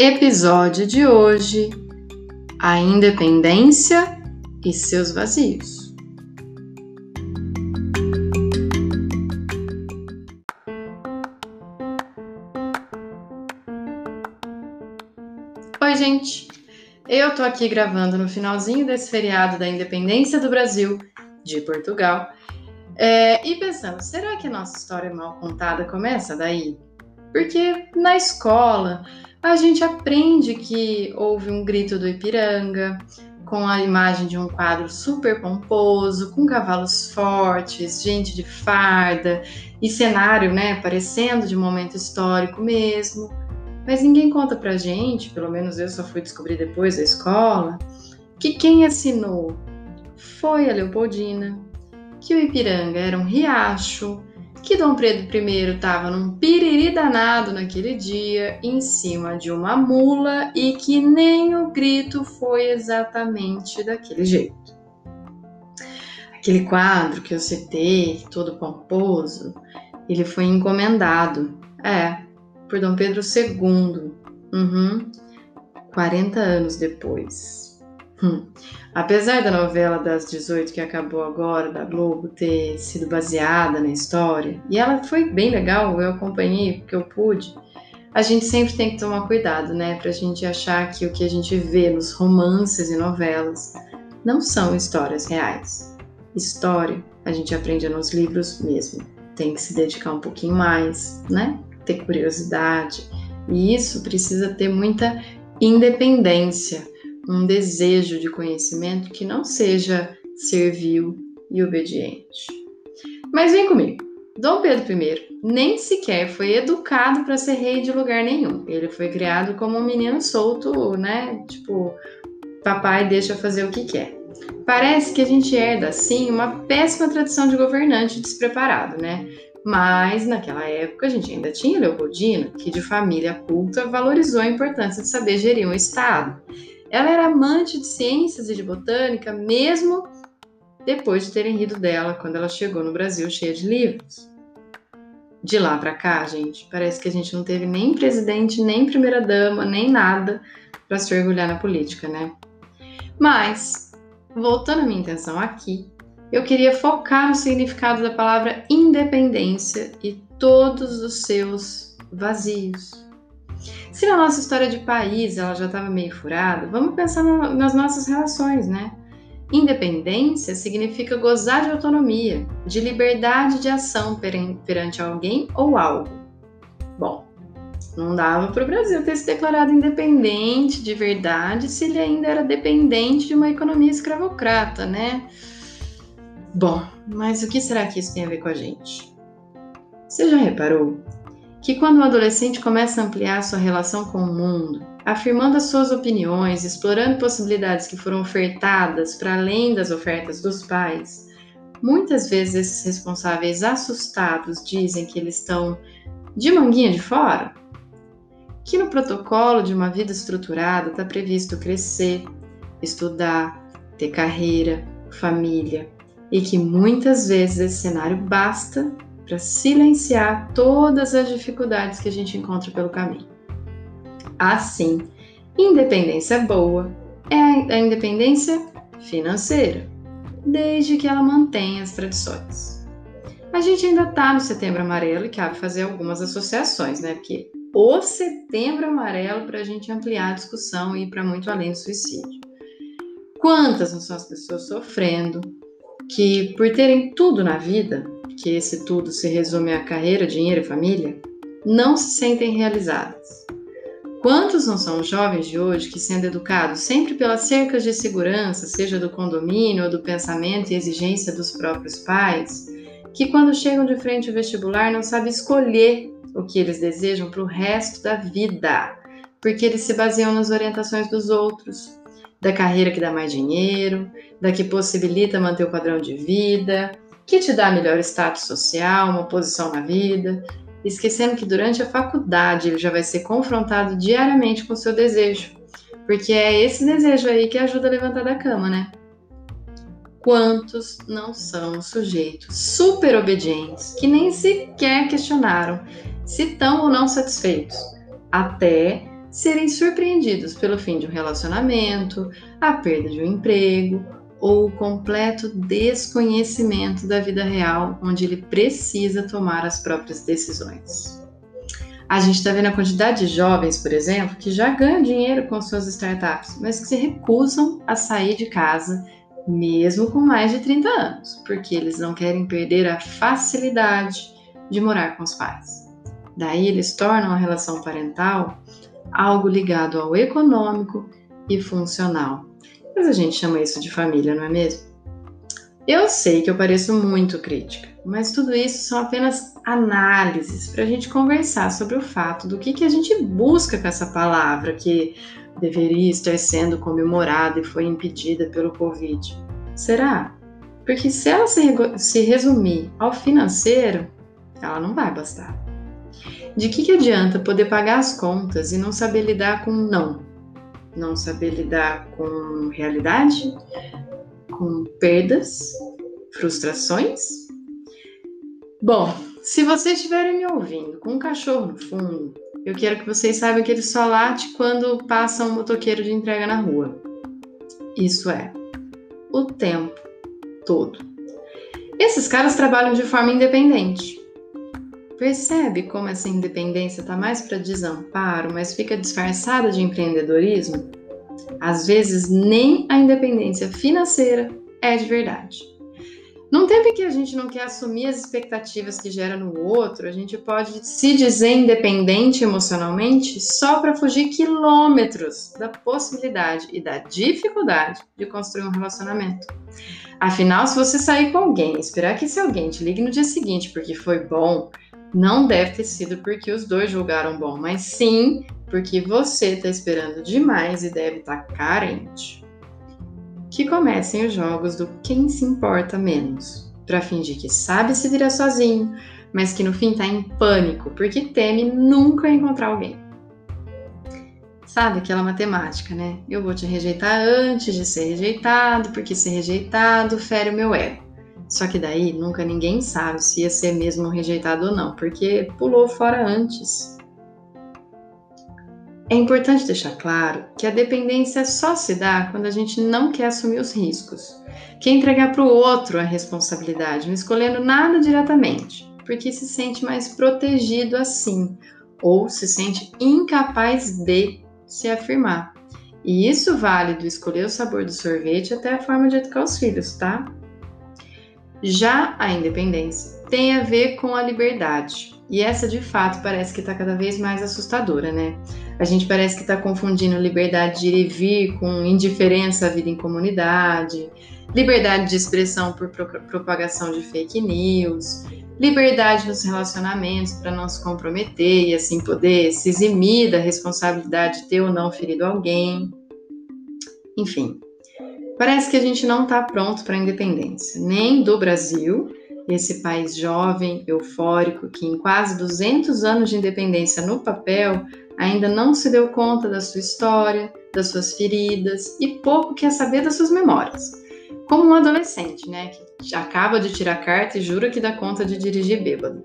Episódio de hoje: A independência e seus vazios. Oi, gente! Eu tô aqui gravando no finalzinho desse feriado da independência do Brasil, de Portugal, é, e pensando: será que a nossa história mal contada começa daí? Porque na escola a gente aprende que houve um grito do Ipiranga, com a imagem de um quadro super pomposo, com cavalos fortes, gente de farda e cenário, né, parecendo de momento histórico mesmo. Mas ninguém conta pra gente, pelo menos eu só fui descobrir depois da escola, que quem assinou foi a Leopoldina, que o Ipiranga era um riacho, que Dom Pedro I estava num piriri danado naquele dia, em cima de uma mula, e que nem o grito foi exatamente daquele jeito. Aquele quadro que eu citei, todo pomposo, ele foi encomendado, é, por Dom Pedro II, uhum, 40 anos depois. Hum. Apesar da novela das 18 que acabou agora, da Globo, ter sido baseada na história, e ela foi bem legal, eu acompanhei porque eu pude, a gente sempre tem que tomar cuidado, né? Pra gente achar que o que a gente vê nos romances e novelas não são histórias reais. História a gente aprende nos livros mesmo. Tem que se dedicar um pouquinho mais, né? Ter curiosidade. E isso precisa ter muita independência um desejo de conhecimento que não seja servil e obediente. Mas vem comigo. Dom Pedro I nem sequer foi educado para ser rei de lugar nenhum. Ele foi criado como um menino solto, né? Tipo, papai deixa fazer o que quer. Parece que a gente herda, assim, uma péssima tradição de governante despreparado, né? Mas naquela época a gente ainda tinha Leopoldina, que de família culta valorizou a importância de saber gerir um Estado. Ela era amante de ciências e de botânica, mesmo depois de terem rido dela quando ela chegou no Brasil cheia de livros. De lá para cá, gente, parece que a gente não teve nem presidente, nem primeira-dama, nem nada para se orgulhar na política, né? Mas, voltando à minha intenção aqui, eu queria focar no significado da palavra independência e todos os seus vazios. Se na nossa história de país ela já estava meio furada, vamos pensar no, nas nossas relações, né? Independência significa gozar de autonomia, de liberdade de ação perante alguém ou algo. Bom, não dava para o Brasil ter se declarado independente de verdade se ele ainda era dependente de uma economia escravocrata, né? Bom, mas o que será que isso tem a ver com a gente? Você já reparou que quando o adolescente começa a ampliar sua relação com o mundo, afirmando as suas opiniões, explorando possibilidades que foram ofertadas para além das ofertas dos pais, muitas vezes esses responsáveis assustados dizem que eles estão de manguinha de fora? Que no protocolo de uma vida estruturada está previsto crescer, estudar, ter carreira, família, e que muitas vezes esse cenário basta para silenciar todas as dificuldades que a gente encontra pelo caminho. Assim, independência boa é a independência financeira, desde que ela mantenha as tradições. A gente ainda está no Setembro Amarelo e cabe fazer algumas associações, né? Porque o Setembro Amarelo para a gente ampliar a discussão e ir para muito além do suicídio. Quantas não são as pessoas sofrendo que, por terem tudo na vida, que esse tudo se resume a carreira, dinheiro e família, não se sentem realizadas. Quantos não são jovens de hoje que, sendo educados sempre pelas cercas de segurança, seja do condomínio ou do pensamento e exigência dos próprios pais, que quando chegam de frente ao vestibular não sabem escolher o que eles desejam para o resto da vida, porque eles se baseiam nas orientações dos outros, da carreira que dá mais dinheiro, da que possibilita manter o padrão de vida, que te dá melhor status social, uma posição na vida, esquecendo que durante a faculdade ele já vai ser confrontado diariamente com o seu desejo, porque é esse desejo aí que ajuda a levantar da cama, né? Quantos não são sujeitos super obedientes que nem sequer questionaram se estão ou não satisfeitos, até serem surpreendidos pelo fim de um relacionamento, a perda de um emprego ou o completo desconhecimento da vida real, onde ele precisa tomar as próprias decisões. A gente está vendo a quantidade de jovens, por exemplo, que já ganham dinheiro com suas startups, mas que se recusam a sair de casa, mesmo com mais de 30 anos, porque eles não querem perder a facilidade de morar com os pais. Daí eles tornam a relação parental algo ligado ao econômico e funcional. Mas a gente chama isso de família, não é mesmo? Eu sei que eu pareço muito crítica, mas tudo isso são apenas análises para a gente conversar sobre o fato do que, que a gente busca com essa palavra que deveria estar sendo comemorada e foi impedida pelo Covid. Será? Porque se ela se, se resumir ao financeiro, ela não vai bastar. De que, que adianta poder pagar as contas e não saber lidar com não? Não saber lidar com realidade, com perdas, frustrações? Bom, se vocês estiverem me ouvindo com um cachorro no fundo, eu quero que vocês saibam que ele só late quando passa um motoqueiro de entrega na rua. Isso é, o tempo todo. Esses caras trabalham de forma independente. Percebe como essa independência está mais para desamparo, mas fica disfarçada de empreendedorismo? Às vezes, nem a independência financeira é de verdade. Num tempo em que a gente não quer assumir as expectativas que gera no outro, a gente pode se dizer independente emocionalmente só para fugir quilômetros da possibilidade e da dificuldade de construir um relacionamento. Afinal, se você sair com alguém esperar que esse alguém te ligue no dia seguinte porque foi bom, não deve ter sido porque os dois julgaram bom, mas sim porque você está esperando demais e deve estar tá carente. Que comecem os jogos do quem se importa menos, para fingir que sabe se virar sozinho, mas que no fim está em pânico porque teme nunca encontrar alguém. Sabe aquela matemática, né? Eu vou te rejeitar antes de ser rejeitado, porque ser rejeitado fere o meu ego. Só que daí nunca ninguém sabe se ia ser mesmo rejeitado ou não, porque pulou fora antes. É importante deixar claro que a dependência só se dá quando a gente não quer assumir os riscos, quer entregar para o outro a responsabilidade, não escolhendo nada diretamente, porque se sente mais protegido assim, ou se sente incapaz de se afirmar. E isso vale do escolher o sabor do sorvete até a forma de educar os filhos, tá? Já a independência tem a ver com a liberdade. E essa de fato parece que está cada vez mais assustadora, né? A gente parece que está confundindo liberdade de ir e vir com indiferença à vida em comunidade, liberdade de expressão por propagação de fake news, liberdade nos relacionamentos para não se comprometer e assim poder se eximir da responsabilidade de ter ou não ferido alguém. Enfim, Parece que a gente não está pronto para a independência, nem do Brasil, esse país jovem, eufórico, que em quase 200 anos de independência no papel ainda não se deu conta da sua história, das suas feridas e pouco quer saber das suas memórias. Como um adolescente, né, que acaba de tirar carta e jura que dá conta de dirigir bêbado.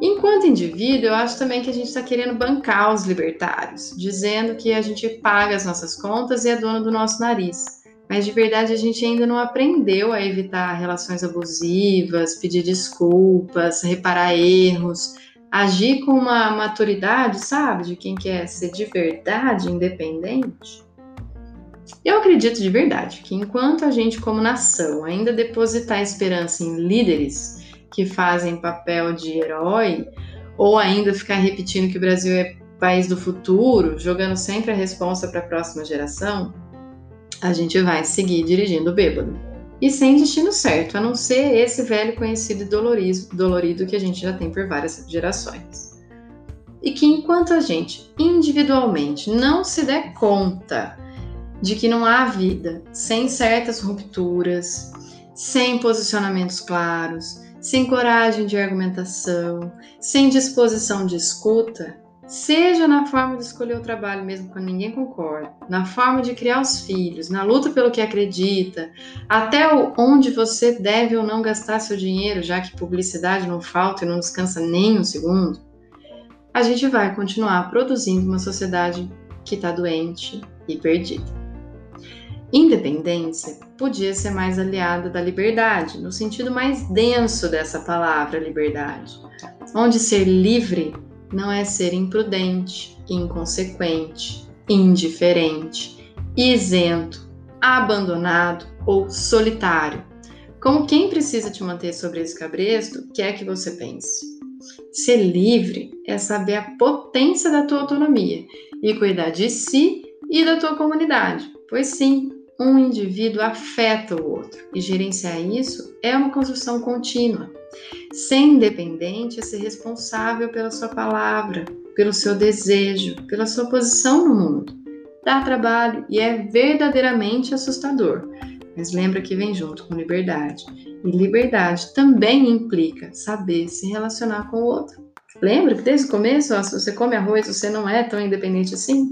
Enquanto indivíduo, eu acho também que a gente está querendo bancar os libertários, dizendo que a gente paga as nossas contas e é dono do nosso nariz mas de verdade a gente ainda não aprendeu a evitar relações abusivas, pedir desculpas, reparar erros, agir com uma maturidade, sabe, de quem quer ser de verdade independente. Eu acredito de verdade que enquanto a gente, como nação, ainda depositar esperança em líderes que fazem papel de herói, ou ainda ficar repetindo que o Brasil é país do futuro, jogando sempre a resposta para a próxima geração, a gente vai seguir dirigindo bêbado. E sem destino certo, a não ser esse velho conhecido e dolorido que a gente já tem por várias gerações. e que enquanto a gente individualmente não se der conta de que não há vida sem certas rupturas, sem posicionamentos claros, sem coragem de argumentação, sem disposição de escuta, seja na forma de escolher o trabalho mesmo quando ninguém concorda, na forma de criar os filhos, na luta pelo que acredita, até onde você deve ou não gastar seu dinheiro, já que publicidade não falta e não descansa nem um segundo, a gente vai continuar produzindo uma sociedade que está doente e perdida. Independência podia ser mais aliada da liberdade, no sentido mais denso dessa palavra liberdade, onde ser livre não é ser imprudente, inconsequente, indiferente, isento, abandonado ou solitário. Como quem precisa te manter sobre esse cabresto quer que você pense. Ser livre é saber a potência da tua autonomia e cuidar de si e da tua comunidade. Pois sim, um indivíduo afeta o outro e gerenciar isso é uma construção contínua. Ser independente é ser responsável pela sua palavra, pelo seu desejo, pela sua posição no mundo. Dá trabalho e é verdadeiramente assustador, mas lembra que vem junto com liberdade. E liberdade também implica saber se relacionar com o outro. Lembra que desde o começo, ó, se você come arroz, você não é tão independente assim?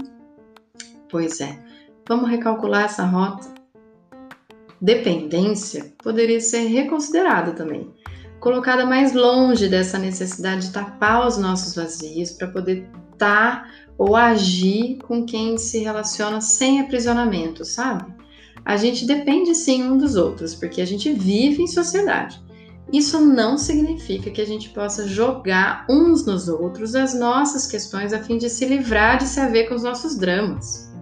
Pois é. Vamos recalcular essa rota. Dependência poderia ser reconsiderada também, colocada mais longe dessa necessidade de tapar os nossos vazios para poder estar ou agir com quem se relaciona sem aprisionamento, sabe? A gente depende sim um dos outros, porque a gente vive em sociedade. Isso não significa que a gente possa jogar uns nos outros as nossas questões a fim de se livrar de se haver com os nossos dramas.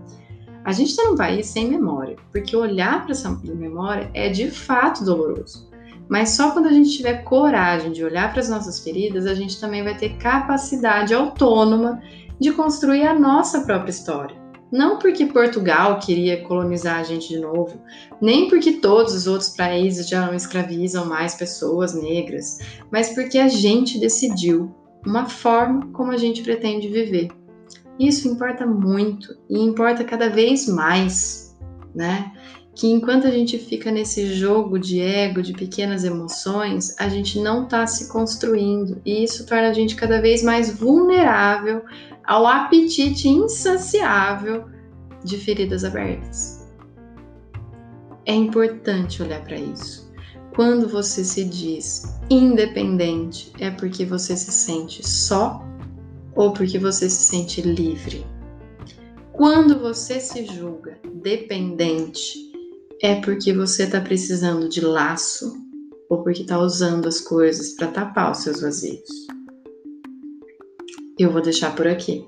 A gente está num país sem memória, porque olhar para essa memória é de fato doloroso. Mas só quando a gente tiver coragem de olhar para as nossas feridas, a gente também vai ter capacidade autônoma de construir a nossa própria história. Não porque Portugal queria colonizar a gente de novo, nem porque todos os outros países já não escravizam mais pessoas negras, mas porque a gente decidiu uma forma como a gente pretende viver. Isso importa muito e importa cada vez mais, né? Que enquanto a gente fica nesse jogo de ego, de pequenas emoções, a gente não está se construindo e isso torna a gente cada vez mais vulnerável ao apetite insaciável de feridas abertas. É importante olhar para isso. Quando você se diz independente, é porque você se sente só ou porque você se sente livre. Quando você se julga dependente, é porque você está precisando de laço ou porque está usando as coisas para tapar os seus vazios. Eu vou deixar por aqui.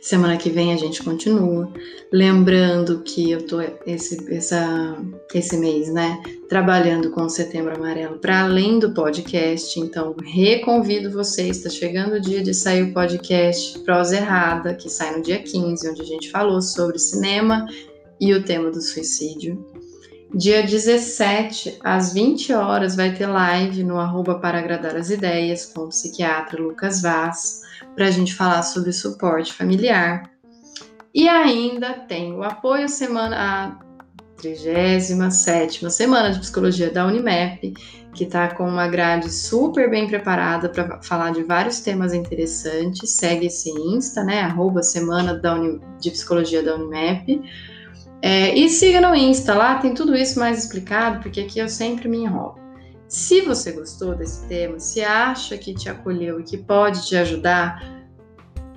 Semana que vem a gente continua. Lembrando que eu tô esse, essa, esse mês, né, trabalhando com o Setembro Amarelo para além do podcast. Então, reconvido vocês. Está chegando o dia de sair o podcast Prosa Errada, que sai no dia 15, onde a gente falou sobre cinema e o tema do suicídio. Dia 17, às 20 horas, vai ter live no arroba para agradar as ideias com o psiquiatra Lucas Vaz para a gente falar sobre suporte familiar. E ainda tem o apoio semana, a 37 semana de psicologia da Unimap, que está com uma grade super bem preparada para falar de vários temas interessantes. Segue esse Insta, né? Arroba semana da Uni, de psicologia da. É, e siga no Insta, lá tem tudo isso mais explicado, porque aqui eu sempre me enrolo. Se você gostou desse tema, se acha que te acolheu e que pode te ajudar,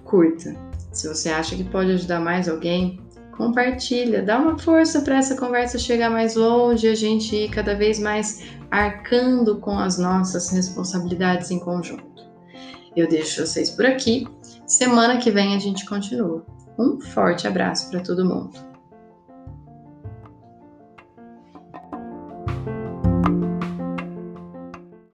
curta. Se você acha que pode ajudar mais alguém, compartilha, dá uma força para essa conversa chegar mais longe a gente ir cada vez mais arcando com as nossas responsabilidades em conjunto. Eu deixo vocês por aqui. Semana que vem a gente continua. Um forte abraço para todo mundo.